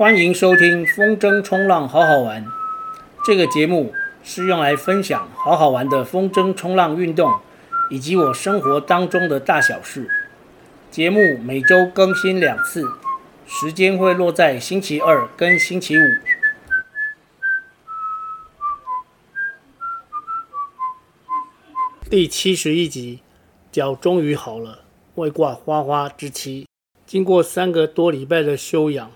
欢迎收听风筝冲浪好好玩。这个节目是用来分享好好玩的风筝冲浪运动，以及我生活当中的大小事。节目每周更新两次，时间会落在星期二跟星期五。第七十一集，脚终于好了，外挂花花之七。经过三个多礼拜的休养，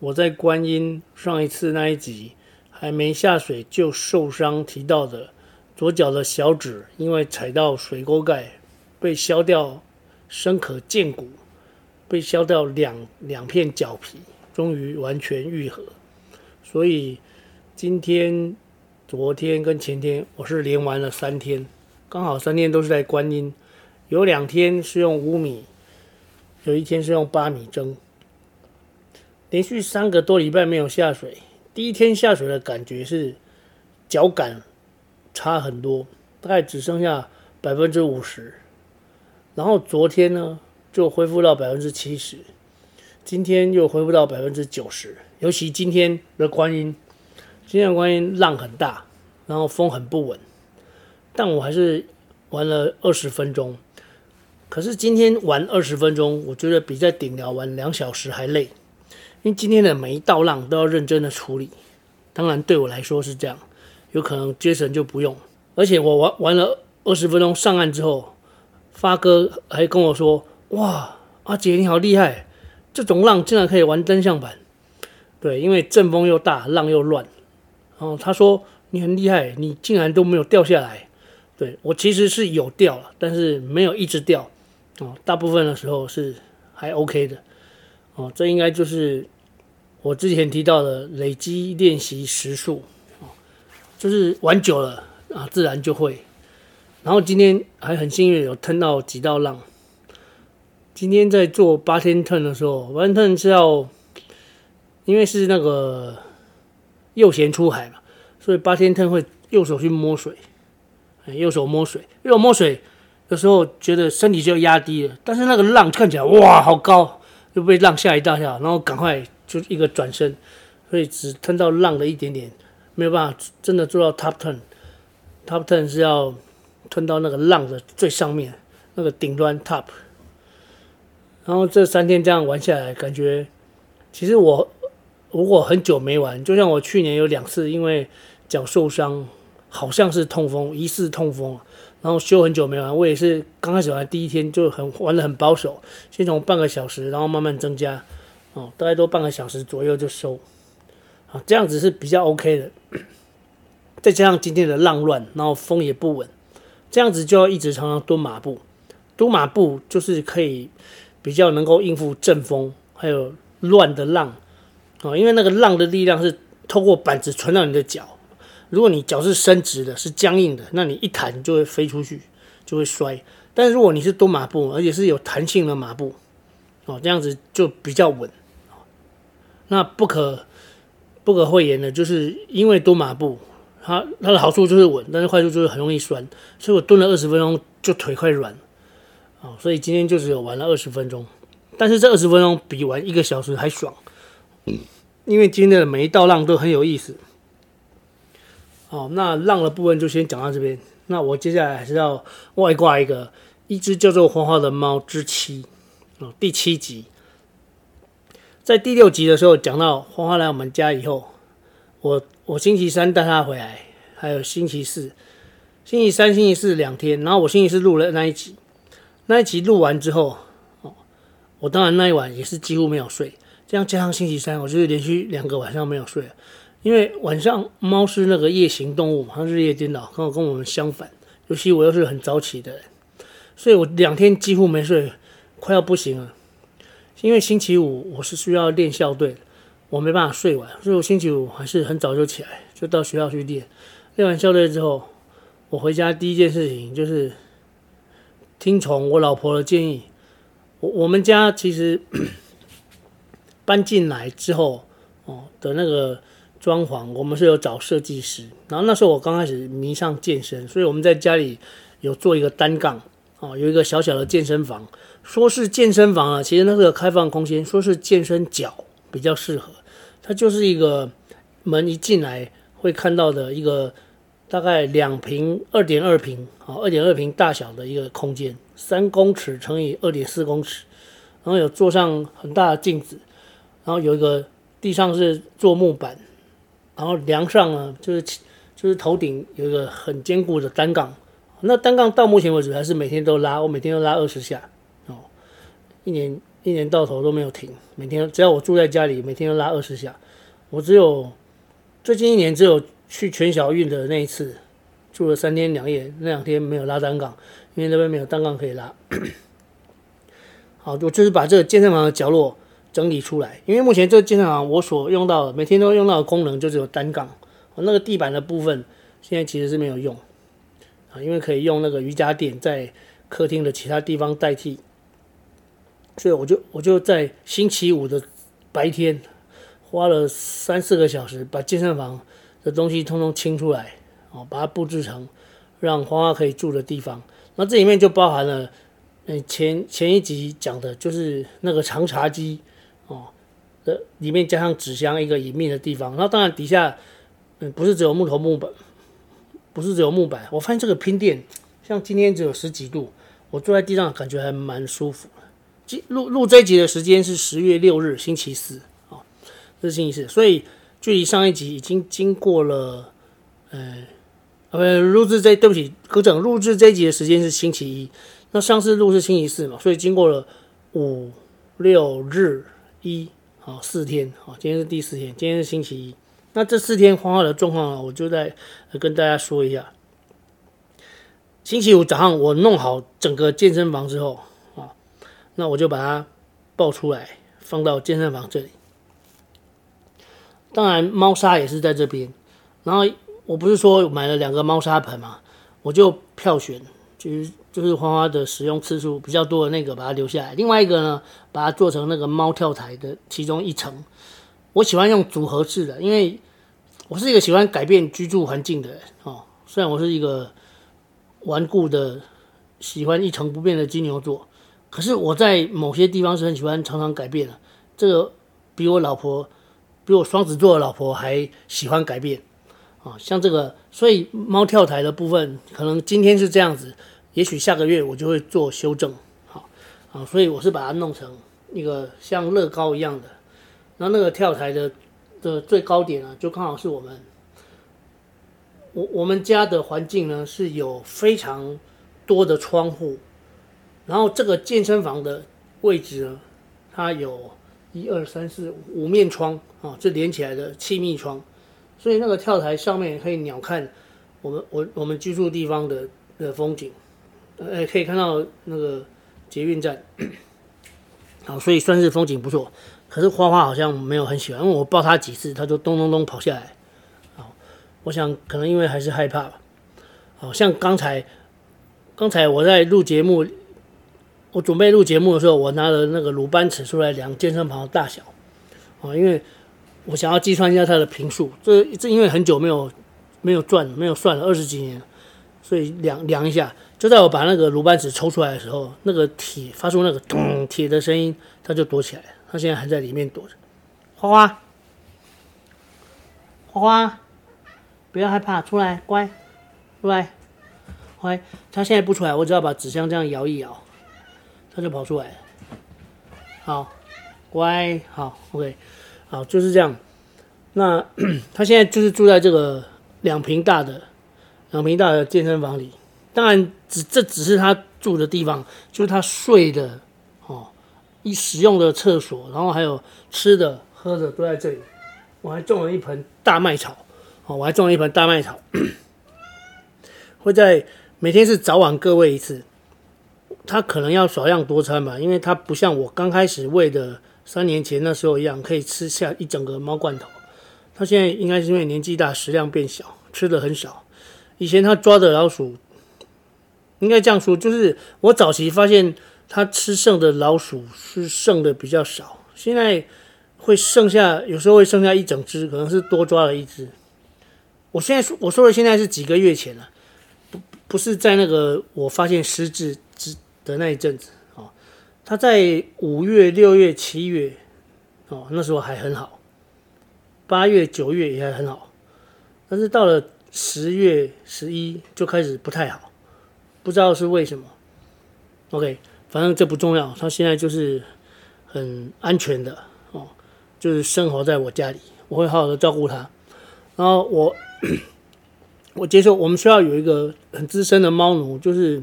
我在观音上一次那一集还没下水就受伤提到的左脚的小指，因为踩到水沟盖被削掉深可见骨，被削掉两两片脚皮，终于完全愈合。所以今天、昨天跟前天我是连玩了三天。刚好三天都是在观音，有两天是用五米，有一天是用八米蒸。连续三个多礼拜没有下水，第一天下水的感觉是脚感差很多，大概只剩下百分之五十。然后昨天呢就恢复到百分之七十，今天又恢复到百分之九十。尤其今天的观音，今天的观音浪很大，然后风很不稳。但我还是玩了二十分钟，可是今天玩二十分钟，我觉得比在顶寮玩两小时还累，因为今天的每一道浪都要认真的处理。当然对我来说是这样，有可能 Jason 就不用。而且我玩玩了二十分钟上岸之后，发哥还跟我说：“哇，阿杰你好厉害，这种浪竟然可以玩单向板。”对，因为阵风又大，浪又乱。然后他说：“你很厉害，你竟然都没有掉下来。”对，我其实是有掉了，但是没有一直掉，哦，大部分的时候是还 OK 的，哦，这应该就是我之前提到的累积练习时数，哦，就是玩久了啊，自然就会。然后今天还很幸运有吞到几道浪。今天在做八天 turn 的时候，八天 turn 是要，因为是那个右舷出海嘛，所以八天腾会右手去摸水。右手摸水，右手摸水，有时候觉得身体就压低了，但是那个浪看起来哇好高，就被浪吓一大跳，然后赶快就一个转身，所以只吞到浪的一点点，没有办法真的做到 top turn。top turn 是要吞到那个浪的最上面，那个顶端 top。然后这三天这样玩下来，感觉其实我如果很久没玩，就像我去年有两次因为脚受伤。好像是痛风，疑似痛风，然后休很久没玩。我也是刚开始玩第一天就很玩的很保守，先从半个小时，然后慢慢增加，哦，大概都半个小时左右就收，啊，这样子是比较 OK 的。再加上今天的浪乱，然后风也不稳，这样子就要一直常常蹲马步。蹲马步就是可以比较能够应付阵风，还有乱的浪，啊，因为那个浪的力量是透过板子传到你的脚。如果你脚是伸直的，是僵硬的，那你一弹就会飞出去，就会摔。但如果你是蹲马步，而且是有弹性的马步，哦，这样子就比较稳。那不可不可讳言的，就是因为蹲马步，它它的好处就是稳，但是坏处就是很容易酸。所以我蹲了二十分钟就腿快软，哦，所以今天就只有玩了二十分钟，但是这二十分钟比玩一个小时还爽，因为今天的每一道浪都很有意思。好，那浪的部分就先讲到这边。那我接下来还是要外挂一个一只叫做花花的猫之七哦，第七集。在第六集的时候讲到花花来我们家以后，我我星期三带它回来，还有星期四、星期三、星期四两天，然后我星期四录了那一集。那一集录完之后，哦，我当然那一晚也是几乎没有睡，这样加上星期三，我就是连续两个晚上没有睡了。因为晚上猫是那个夜行动物，它日夜颠倒，刚好跟我们相反。尤其我又是很早起的人，所以我两天几乎没睡，快要不行了。因为星期五我是需要练校队，我没办法睡完，所以我星期五还是很早就起来，就到学校去练。练完校队之后，我回家第一件事情就是听从我老婆的建议。我我们家其实 搬进来之后哦的那个。装潢，我们是有找设计师。然后那时候我刚开始迷上健身，所以我们在家里有做一个单杠，哦，有一个小小的健身房。说是健身房啊，其实那是个开放空间。说是健身脚比较适合，它就是一个门一进来会看到的一个大概两平二点二平啊，二点二平大小的一个空间，三公尺乘以二点四公尺，然后有做上很大的镜子，然后有一个地上是做木板，然后梁上呢就是就是头顶有一个很坚固的单杠，那单杠到目前为止还是每天都拉，我每天都拉二十下哦，一年。一年到头都没有停，每天只要我住在家里，每天都拉二十下。我只有最近一年只有去全小运的那一次，住了三天两夜，那两天没有拉单杠，因为那边没有单杠可以拉。好，我就是把这个健身房的角落整理出来，因为目前这个健身房我所用到的每天都用到的功能就只有单杠，那个地板的部分现在其实是没有用啊，因为可以用那个瑜伽垫在客厅的其他地方代替。所以我就我就在星期五的白天花了三四个小时，把健身房的东西通通清出来，哦，把它布置成让花花可以住的地方。那这里面就包含了，嗯，前前一集讲的就是那个长茶几，的里面加上纸箱一个隐秘的地方。那当然底下，嗯，不是只有木头木板，不是只有木板。我发现这个拼垫，像今天只有十几度，我坐在地上感觉还蛮舒服。录录这一集的时间是十月六日星期四啊，这是星期四，所以距离上一集已经经过了，呃，呃，录制这对不起，更正，录制这一集的时间是星期一，那上次录是星期四嘛，所以经过了五六日一好四天，好，今天是第四天，今天是星期一，那这四天花花的状况呢，我就再跟大家说一下。星期五早上我弄好整个健身房之后啊。那我就把它抱出来，放到健身房这里。当然，猫砂也是在这边。然后我不是说买了两个猫砂盆嘛，我就票选，就是就是花花的使用次数比较多的那个，把它留下来。另外一个呢，把它做成那个猫跳台的其中一层。我喜欢用组合式的，因为我是一个喜欢改变居住环境的人哦。虽然我是一个顽固的、喜欢一成不变的金牛座。可是我在某些地方是很喜欢常常改变的，这个比我老婆，比我双子座的老婆还喜欢改变啊，像这个，所以猫跳台的部分可能今天是这样子，也许下个月我就会做修正，好啊，所以我是把它弄成一个像乐高一样的，那那个跳台的的最高点呢，就刚好是我们，我我们家的环境呢是有非常多的窗户。然后这个健身房的位置呢，它有一二三四五面窗啊，这连起来的气密窗，所以那个跳台上面可以鸟瞰我们我我们居住地方的的风景，呃，可以看到那个捷运站，好，所以算是风景不错。可是花花好像没有很喜欢，因为我抱它几次，它就咚咚咚跑下来。好，我想可能因为还是害怕吧。好像刚才刚才我在录节目。我准备录节目的时候，我拿了那个鲁班尺出来量健身房的大小，啊，因为我想要计算一下它的平数。这这因为很久没有没有转没有算了二十几年，所以量量一下。就在我把那个鲁班尺抽出来的时候，那个铁发出那个咚铁的声音，它就躲起来。它现在还在里面躲着。花花，花花，不要害怕，出来，乖，出来，乖。它现在不出来，我只要把纸箱这样摇一摇。它就跑出来了，好，乖，好，OK，好，就是这样。那 他现在就是住在这个两坪大的两坪大的健身房里。当然，只这只是他住的地方，就是他睡的哦，一使用的厕所，然后还有吃的喝的都在这里。我还种了一盆大麦草，哦，我还种了一盆大麦草，会在每天是早晚各喂一次。它可能要少量多餐吧，因为它不像我刚开始喂的三年前那时候一样，可以吃下一整个猫罐头。它现在应该是因为年纪大，食量变小，吃的很少。以前他抓的老鼠，应该这样说，就是我早期发现他吃剩的老鼠是剩的比较少，现在会剩下，有时候会剩下一整只，可能是多抓了一只。我现在说我说的现在是几个月前了，不不是在那个我发现失智之。的那一阵子哦，他在五月、六月、七月哦，那时候还很好，八月、九月也还很好，但是到了十月、十一就开始不太好，不知道是为什么。OK，反正这不重要，他现在就是很安全的哦，就是生活在我家里，我会好好的照顾他。然后我 我接受我们学校有一个很资深的猫奴，就是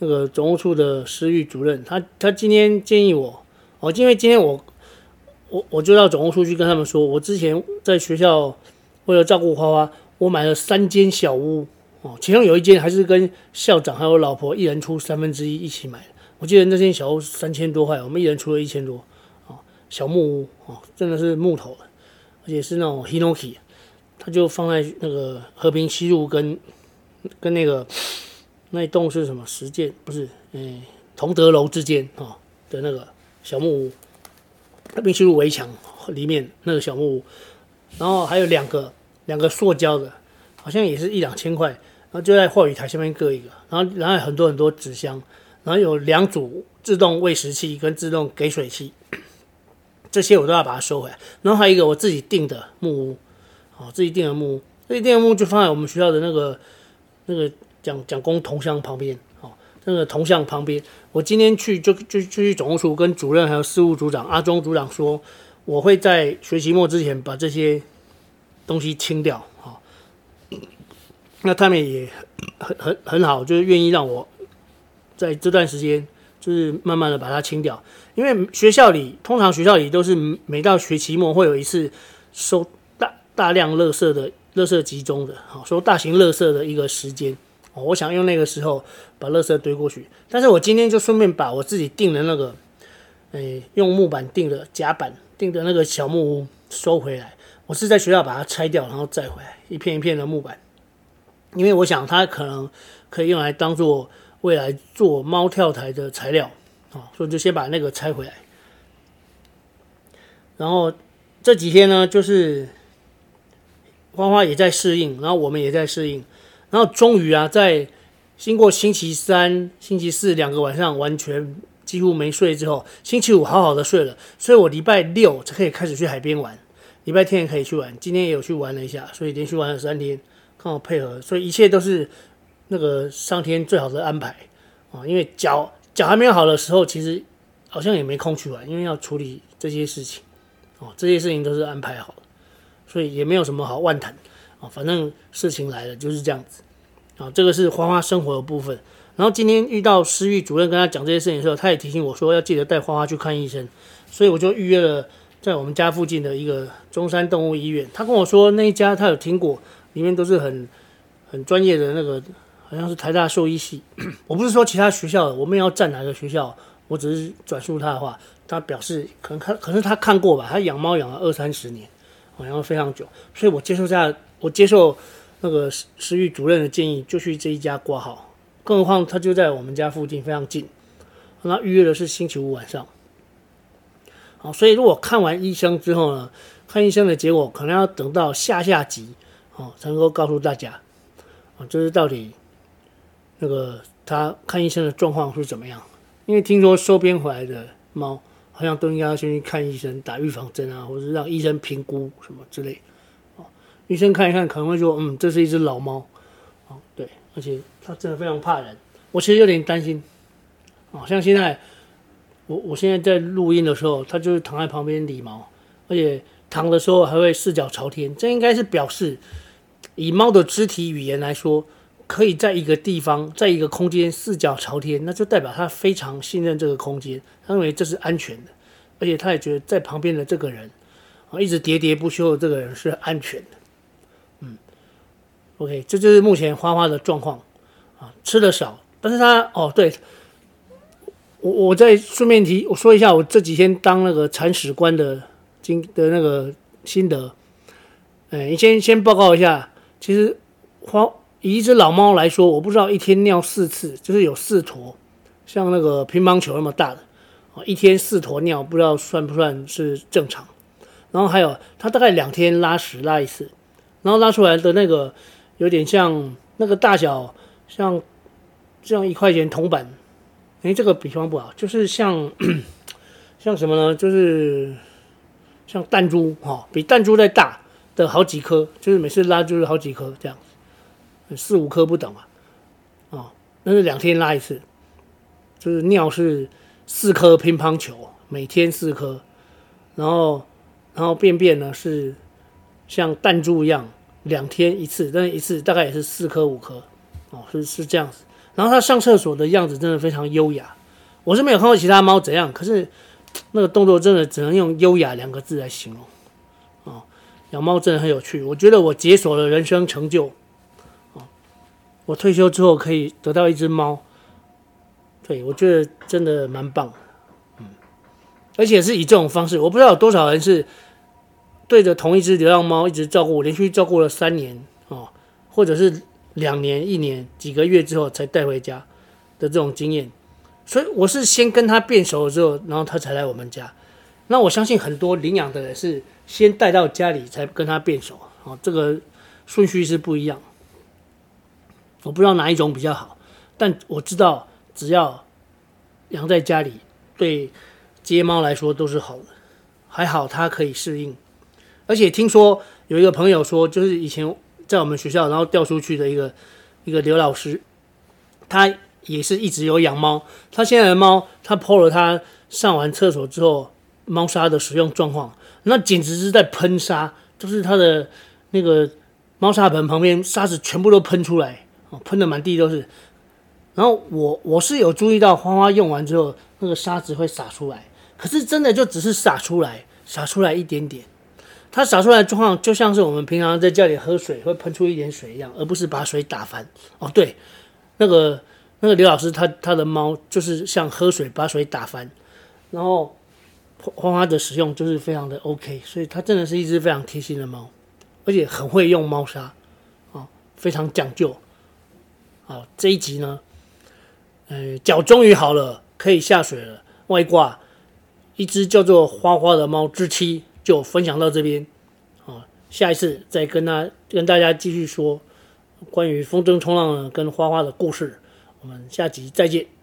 那个总务处的食育主任，他他今天建议我，哦，因为今天我我我就到总务处去跟他们说，我之前在学校为了照顾花花，我买了三间小屋。哦，其中有一间还是跟校长还有老婆一人出三分之一一起买的。我记得那间小屋三千多块，我们一人出了一千多。哦，小木屋哦，真的是木头，而且是那种 Hinoki，它就放在那个和平西路跟跟那个那一栋是什么实践不是，嗯，同德楼之间啊的那个小木屋，和平西路围墙里面那个小木屋，然后还有两个两个塑胶的，好像也是一两千块。然后就在话语台下面各一个，然后然后很多很多纸箱，然后有两组自动喂食器跟自动给水器，这些我都要把它收回来。然后还有一个我自己订的木屋，哦，自己订的木屋，自己订的木屋就放在我们学校的那个那个蒋蒋公铜像旁边，哦，那个铜像旁边。我今天去就就就去总务处跟主任还有事务组长阿忠组长说，我会在学期末之前把这些东西清掉。那他们也很很很好，就是愿意让我在这段时间，就是慢慢的把它清掉。因为学校里通常学校里都是每到学期末会有一次收大大量垃圾的垃圾集中的，好收大型垃圾的一个时间。哦我想用那个时候把垃圾堆过去。但是我今天就顺便把我自己订的那个，诶，用木板订的夹板订的那个小木屋收回来。我是在学校把它拆掉，然后再回来一片一片的木板。因为我想它可能可以用来当做未来做猫跳台的材料，啊，所以就先把那个拆回来。然后这几天呢，就是花花也在适应，然后我们也在适应，然后终于啊，在经过星期三、星期四两个晚上完全几乎没睡之后，星期五好好的睡了，所以我礼拜六才可以开始去海边玩，礼拜天也可以去玩，今天也有去玩了一下，所以连续玩了三天。刚好配合，所以一切都是那个上天最好的安排啊！因为脚脚还没有好的时候，其实好像也没空去玩，因为要处理这些事情哦，这些事情都是安排好的，所以也没有什么好万谈啊。反正事情来了就是这样子啊。这个是花花生活的部分。然后今天遇到食育主任跟他讲这些事情的时候，他也提醒我说要记得带花花去看医生，所以我就预约了在我们家附近的一个中山动物医院。他跟我说那一家他有听过。里面都是很很专业的那个，好像是台大兽医系。我不是说其他学校的，我们要站哪个学校，我只是转述他的话。他表示可能看，可是他看过吧？他养猫养了二三十年，好像非常久。所以我接受下，我接受那个食育主任的建议，就去这一家挂号。更何况他就在我们家附近，非常近。那预约的是星期五晚上。哦，所以如果看完医生之后呢，看医生的结果可能要等到下下集。哦，才能够告诉大家，啊，就是到底那个他看医生的状况是怎么样？因为听说收编回来的猫，好像都应该要先去看医生，打预防针啊，或者让医生评估什么之类。哦，医生看一看，可能会说，嗯，这是一只老猫。哦，对，而且它真的非常怕人。我其实有点担心。哦，像现在，我我现在在录音的时候，它就是躺在旁边理毛，而且躺的时候还会四脚朝天，这应该是表示。以猫的肢体语言来说，可以在一个地方，在一个空间四脚朝天，那就代表它非常信任这个空间，他认为这是安全的，而且他也觉得在旁边的这个人啊，一直喋喋不休的这个人是安全的。嗯，OK，这就是目前花花的状况啊，吃的少，但是他哦，对，我我再顺便提，我说一下我这几天当那个铲屎官的经的那个心得，哎，你先先报告一下。其实，花以一只老猫来说，我不知道一天尿四次，就是有四坨，像那个乒乓球那么大的，啊，一天四坨尿，不知道算不算是正常。然后还有，它大概两天拉屎拉一次，然后拉出来的那个有点像那个大小，像像一块钱铜板。诶，这个比方不好，就是像像什么呢？就是像弹珠哈，比弹珠再大的好几颗，就是每次拉就是好几颗这样，四五颗不等啊，哦，那是两天拉一次，就是尿是四颗乒乓球，每天四颗，然后然后便便呢是像弹珠一样，两天一次，但是一次大概也是四颗五颗，哦，是是这样子。然后它上厕所的样子真的非常优雅，我是没有看过其他猫怎样，可是那个动作真的只能用优雅两个字来形容。哦，养猫真的很有趣，我觉得我解锁了人生成就。哦，我退休之后可以得到一只猫，对，我觉得真的蛮棒。嗯，而且是以这种方式，我不知道有多少人是对着同一只流浪猫一直照顾，连续照顾了三年哦，或者是。两年、一年、几个月之后才带回家的这种经验，所以我是先跟他变熟了之后，然后他才来我们家。那我相信很多领养的人是先带到家里才跟他变熟，哦，这个顺序是不一样。我不知道哪一种比较好，但我知道只要养在家里，对街猫来说都是好的。还好它可以适应，而且听说有一个朋友说，就是以前。在我们学校，然后调出去的一个一个刘老师，他也是一直有养猫。他现在的猫，他 po 了他上完厕所之后猫砂的使用状况，那简直是在喷砂，就是他的那个猫砂盆旁边沙子全部都喷出来，喷的满地都是。然后我我是有注意到花花用完之后那个沙子会洒出来，可是真的就只是洒出来，洒出来一点点。它洒出来的状况就像是我们平常在家里喝水会喷出一点水一样，而不是把水打翻。哦，对，那个那个刘老师他他的猫就是像喝水把水打翻，然后花花的使用就是非常的 OK，所以它真的是一只非常贴心的猫，而且很会用猫砂，啊，非常讲究。好，这一集呢，呃，脚终于好了，可以下水了，外挂一只叫做花花的猫之七。就分享到这边，下一次再跟他跟大家继续说关于风筝冲浪跟花花的故事，我们下集再见。